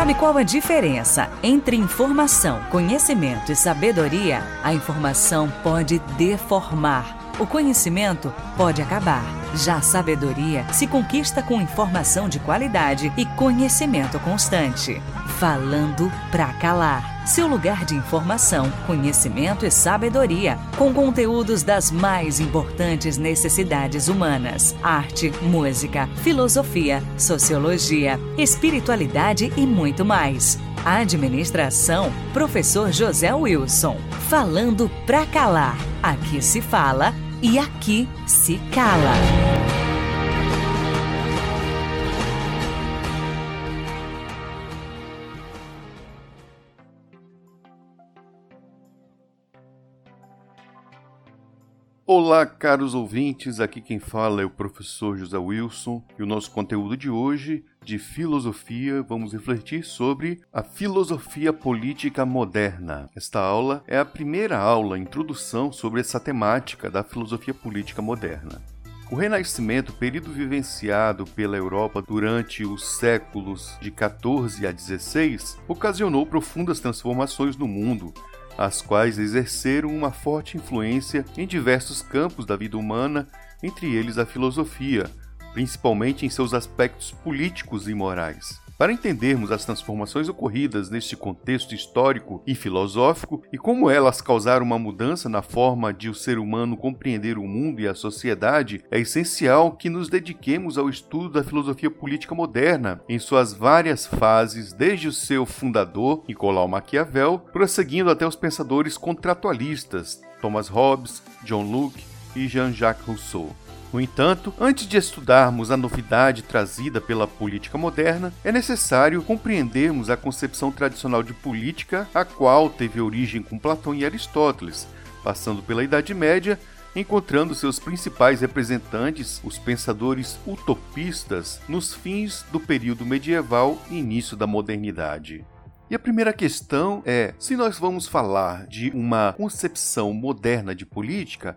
Sabe qual a diferença entre informação, conhecimento e sabedoria? A informação pode deformar, o conhecimento pode acabar. Já a sabedoria se conquista com informação de qualidade e conhecimento constante. Falando pra calar. Seu lugar de informação, conhecimento e sabedoria, com conteúdos das mais importantes necessidades humanas: arte, música, filosofia, sociologia, espiritualidade e muito mais. Administração, professor José Wilson. Falando pra calar. Aqui se fala e aqui se cala. Olá, caros ouvintes, aqui quem fala é o professor José Wilson e o nosso conteúdo de hoje, de filosofia, vamos refletir sobre a filosofia política moderna. Esta aula é a primeira aula, introdução sobre essa temática da filosofia política moderna. O Renascimento, período vivenciado pela Europa durante os séculos de 14 a 16, ocasionou profundas transformações no mundo, as quais exerceram uma forte influência em diversos campos da vida humana, entre eles a filosofia, principalmente em seus aspectos políticos e morais. Para entendermos as transformações ocorridas neste contexto histórico e filosófico e como elas causaram uma mudança na forma de o ser humano compreender o mundo e a sociedade, é essencial que nos dediquemos ao estudo da filosofia política moderna em suas várias fases, desde o seu fundador, Nicolau Maquiavel, prosseguindo até os pensadores contratualistas, Thomas Hobbes, John Locke e Jean-Jacques Rousseau. No entanto, antes de estudarmos a novidade trazida pela política moderna, é necessário compreendermos a concepção tradicional de política, a qual teve origem com Platão e Aristóteles, passando pela Idade Média, encontrando seus principais representantes, os pensadores utopistas, nos fins do período medieval e início da modernidade. E a primeira questão é: se nós vamos falar de uma concepção moderna de política,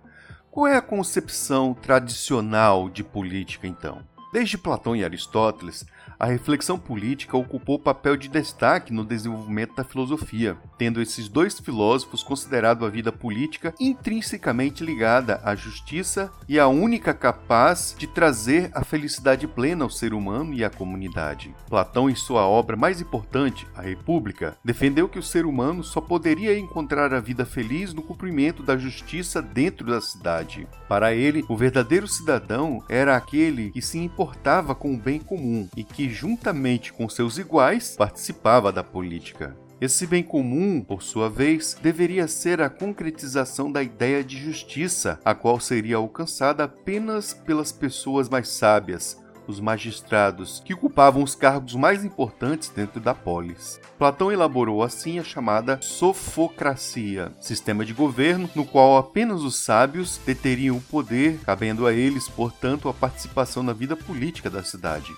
qual é a concepção tradicional de política, então? Desde Platão e Aristóteles, a reflexão política ocupou papel de destaque no desenvolvimento da filosofia, tendo esses dois filósofos considerado a vida política intrinsecamente ligada à justiça e a única capaz de trazer a felicidade plena ao ser humano e à comunidade. Platão, em sua obra mais importante, A República, defendeu que o ser humano só poderia encontrar a vida feliz no cumprimento da justiça dentro da cidade. Para ele, o verdadeiro cidadão era aquele que se importava com o bem comum e que juntamente com seus iguais, participava da política. Esse bem comum, por sua vez, deveria ser a concretização da ideia de justiça, a qual seria alcançada apenas pelas pessoas mais sábias, os magistrados, que ocupavam os cargos mais importantes dentro da polis. Platão elaborou assim a chamada sofocracia, sistema de governo no qual apenas os sábios deteriam o poder, cabendo a eles, portanto, a participação na vida política da cidade.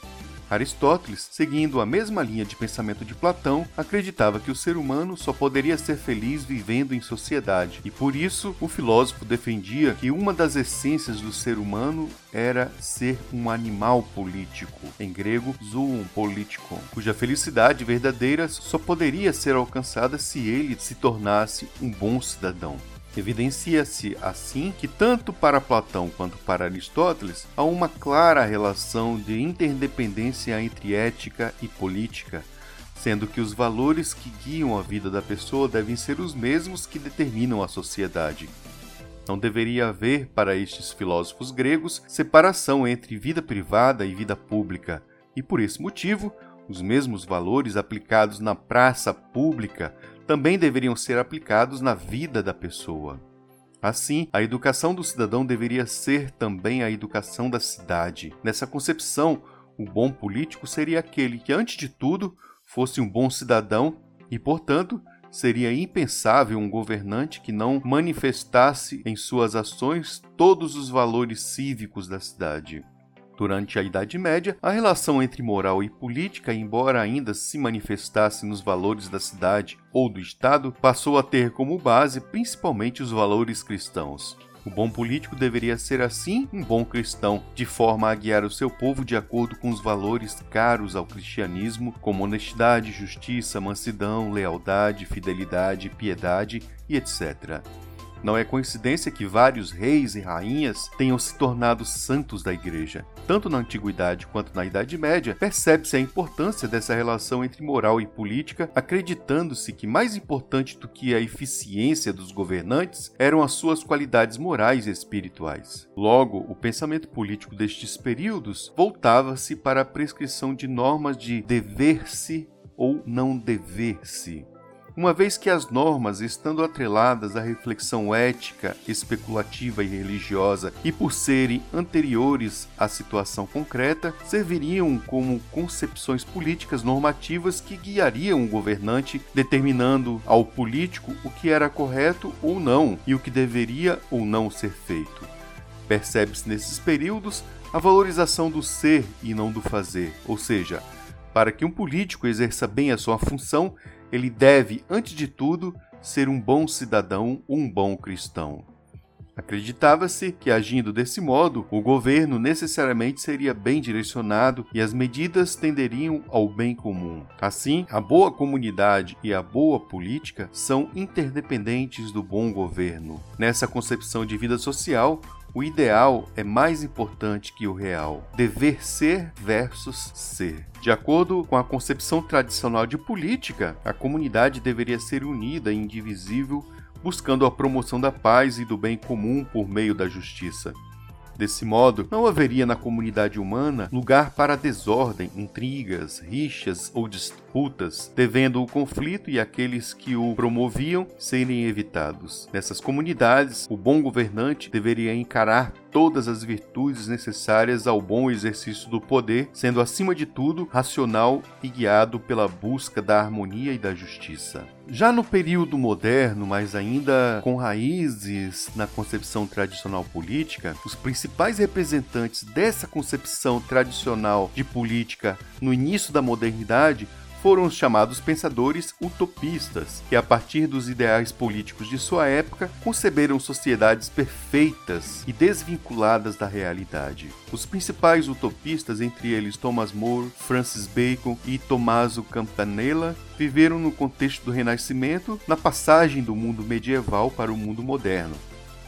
Aristóteles, seguindo a mesma linha de pensamento de Platão, acreditava que o ser humano só poderia ser feliz vivendo em sociedade, e por isso o filósofo defendia que uma das essências do ser humano era ser um animal político, em grego zoon politikon, cuja felicidade verdadeira só poderia ser alcançada se ele se tornasse um bom cidadão. Evidencia-se assim que, tanto para Platão quanto para Aristóteles, há uma clara relação de interdependência entre ética e política, sendo que os valores que guiam a vida da pessoa devem ser os mesmos que determinam a sociedade. Não deveria haver, para estes filósofos gregos, separação entre vida privada e vida pública, e por esse motivo, os mesmos valores aplicados na praça pública também deveriam ser aplicados na vida da pessoa. Assim, a educação do cidadão deveria ser também a educação da cidade. Nessa concepção, o bom político seria aquele que, antes de tudo, fosse um bom cidadão e, portanto, seria impensável um governante que não manifestasse em suas ações todos os valores cívicos da cidade. Durante a Idade Média, a relação entre moral e política, embora ainda se manifestasse nos valores da cidade ou do Estado, passou a ter como base principalmente os valores cristãos. O bom político deveria ser assim um bom cristão, de forma a guiar o seu povo de acordo com os valores caros ao cristianismo, como honestidade, justiça, mansidão, lealdade, fidelidade, piedade e etc. Não é coincidência que vários reis e rainhas tenham se tornado santos da igreja. Tanto na antiguidade quanto na Idade Média, percebe-se a importância dessa relação entre moral e política, acreditando-se que mais importante do que a eficiência dos governantes eram as suas qualidades morais e espirituais. Logo, o pensamento político destes períodos voltava-se para a prescrição de normas de dever-se ou não dever-se uma vez que as normas, estando atreladas à reflexão ética, especulativa e religiosa, e por serem anteriores à situação concreta, serviriam como concepções políticas normativas que guiariam o governante, determinando ao político o que era correto ou não e o que deveria ou não ser feito. Percebe-se nesses períodos a valorização do ser e não do fazer, ou seja, para que um político exerça bem a sua função, ele deve, antes de tudo, ser um bom cidadão, um bom cristão. Acreditava-se que, agindo desse modo, o governo necessariamente seria bem direcionado e as medidas tenderiam ao bem comum. Assim, a boa comunidade e a boa política são interdependentes do bom governo. Nessa concepção de vida social, o ideal é mais importante que o real. Dever ser versus ser. De acordo com a concepção tradicional de política, a comunidade deveria ser unida e indivisível, buscando a promoção da paz e do bem comum por meio da justiça. Desse modo, não haveria na comunidade humana lugar para desordem, intrigas, rixas ou disputas, devendo o conflito e aqueles que o promoviam serem evitados. Nessas comunidades, o bom governante deveria encarar todas as virtudes necessárias ao bom exercício do poder, sendo acima de tudo racional e guiado pela busca da harmonia e da justiça. Já no período moderno, mas ainda com raízes na concepção tradicional política, os principais representantes dessa concepção tradicional de política no início da modernidade foram os chamados pensadores utopistas, que a partir dos ideais políticos de sua época conceberam sociedades perfeitas e desvinculadas da realidade. Os principais utopistas, entre eles Thomas More, Francis Bacon e Tommaso Campanella, viveram no contexto do Renascimento, na passagem do mundo medieval para o mundo moderno.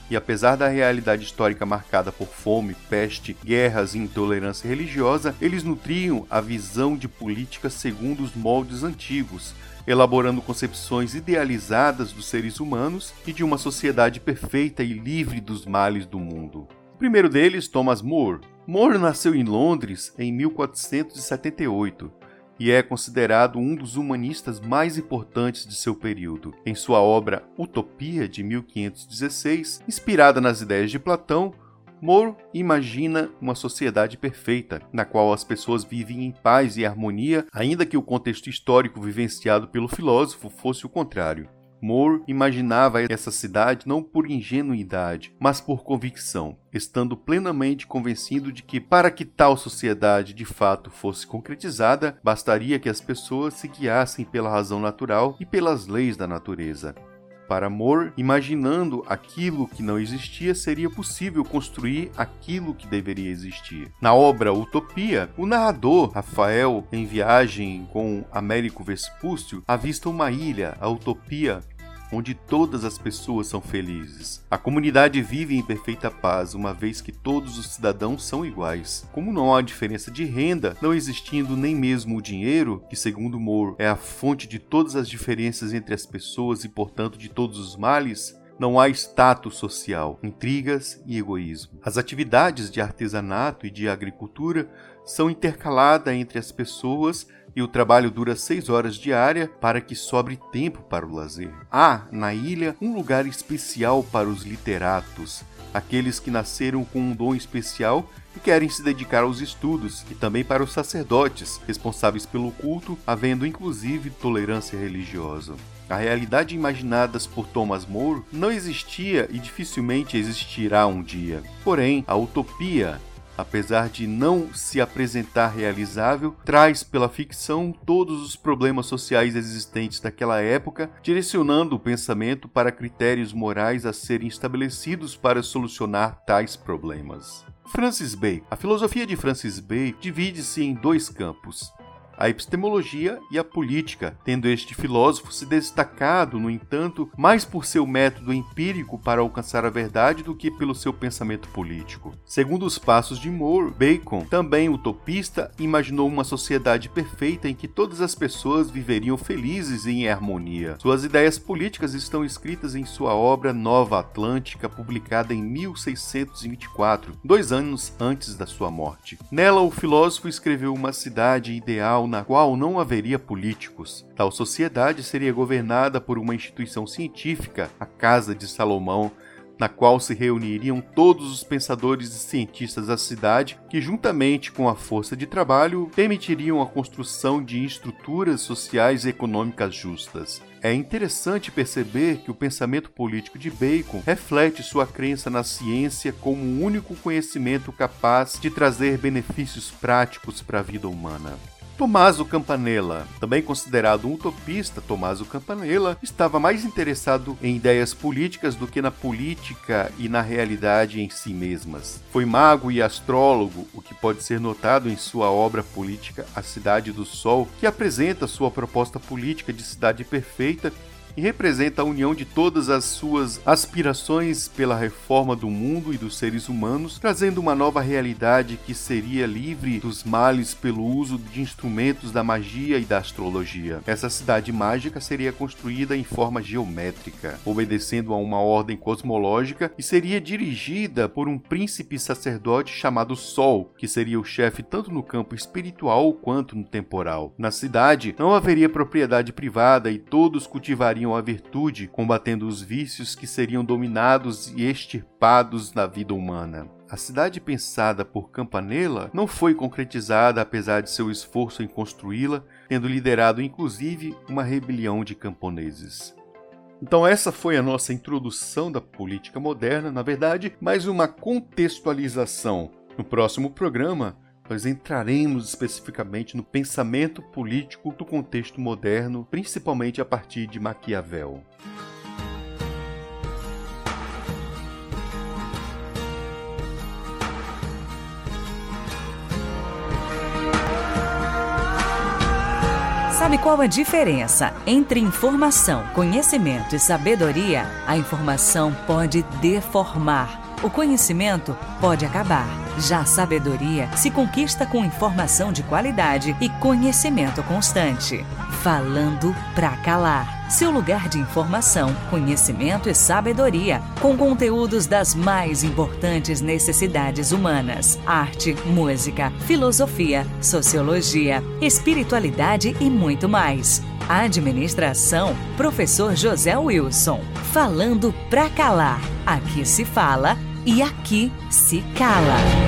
E apesar da realidade histórica marcada por fome, peste, guerras e intolerância religiosa, eles nutriam a visão de política segundo os moldes antigos, elaborando concepções idealizadas dos seres humanos e de uma sociedade perfeita e livre dos males do mundo. O primeiro deles, Thomas More. More nasceu em Londres em 1478 e é considerado um dos humanistas mais importantes de seu período. Em sua obra Utopia, de 1516, inspirada nas ideias de Platão, More imagina uma sociedade perfeita, na qual as pessoas vivem em paz e harmonia, ainda que o contexto histórico vivenciado pelo filósofo fosse o contrário. Moore imaginava essa cidade não por ingenuidade, mas por convicção, estando plenamente convencido de que, para que tal sociedade de fato fosse concretizada, bastaria que as pessoas se guiassem pela razão natural e pelas leis da natureza. Para Moore, imaginando aquilo que não existia, seria possível construir aquilo que deveria existir. Na obra Utopia, o narrador, Rafael, em viagem com Américo Vespúcio, avista uma ilha, a Utopia, onde todas as pessoas são felizes. A comunidade vive em perfeita paz, uma vez que todos os cidadãos são iguais. Como não há diferença de renda, não existindo nem mesmo o dinheiro, que segundo Moore é a fonte de todas as diferenças entre as pessoas e portanto de todos os males, não há status social, intrigas e egoísmo. As atividades de artesanato e de agricultura são intercaladas entre as pessoas e o trabalho dura seis horas diária para que sobre tempo para o lazer. Há, na ilha, um lugar especial para os literatos, aqueles que nasceram com um dom especial e querem se dedicar aos estudos, e também para os sacerdotes, responsáveis pelo culto, havendo inclusive tolerância religiosa. A realidade imaginada por Thomas More não existia e dificilmente existirá um dia. Porém, a utopia apesar de não se apresentar realizável, traz pela ficção todos os problemas sociais existentes daquela época, direcionando o pensamento para critérios morais a serem estabelecidos para solucionar tais problemas. Francis Bacon. A filosofia de Francis Bacon divide-se em dois campos: a epistemologia e a política, tendo este filósofo se destacado, no entanto, mais por seu método empírico para alcançar a verdade do que pelo seu pensamento político. Segundo os passos de Moore, Bacon, também utopista, imaginou uma sociedade perfeita em que todas as pessoas viveriam felizes e em harmonia. Suas ideias políticas estão escritas em sua obra Nova Atlântica, publicada em 1624, dois anos antes da sua morte. Nela, o filósofo escreveu uma cidade ideal na qual não haveria políticos. Tal sociedade seria governada por uma instituição científica, a Casa de Salomão, na qual se reuniriam todos os pensadores e cientistas da cidade, que, juntamente com a força de trabalho, permitiriam a construção de estruturas sociais e econômicas justas. É interessante perceber que o pensamento político de Bacon reflete sua crença na ciência como o único conhecimento capaz de trazer benefícios práticos para a vida humana. Tommaso Campanella, também considerado um utopista, Tommaso Campanella estava mais interessado em ideias políticas do que na política e na realidade em si mesmas. Foi mago e astrólogo, o que pode ser notado em sua obra política A Cidade do Sol, que apresenta sua proposta política de cidade perfeita e representa a união de todas as suas aspirações pela reforma do mundo e dos seres humanos, trazendo uma nova realidade que seria livre dos males pelo uso de instrumentos da magia e da astrologia. Essa cidade mágica seria construída em forma geométrica, obedecendo a uma ordem cosmológica e seria dirigida por um príncipe sacerdote chamado Sol, que seria o chefe tanto no campo espiritual quanto no temporal. Na cidade não haveria propriedade privada e todos cultivariam a virtude, combatendo os vícios que seriam dominados e extirpados na vida humana. A cidade pensada por Campanella não foi concretizada apesar de seu esforço em construí-la, tendo liderado inclusive uma rebelião de camponeses. Então, essa foi a nossa introdução da política moderna, na verdade, mais uma contextualização. No próximo programa, nós entraremos especificamente no pensamento político do contexto moderno, principalmente a partir de Maquiavel. Sabe qual a diferença entre informação, conhecimento e sabedoria? A informação pode deformar o conhecimento pode acabar. Já sabedoria se conquista com informação de qualidade e conhecimento constante. Falando pra calar. Seu lugar de informação, conhecimento e sabedoria, com conteúdos das mais importantes necessidades humanas: arte, música, filosofia, sociologia, espiritualidade e muito mais. Administração, professor José Wilson. Falando pra calar. Aqui se fala e aqui se cala.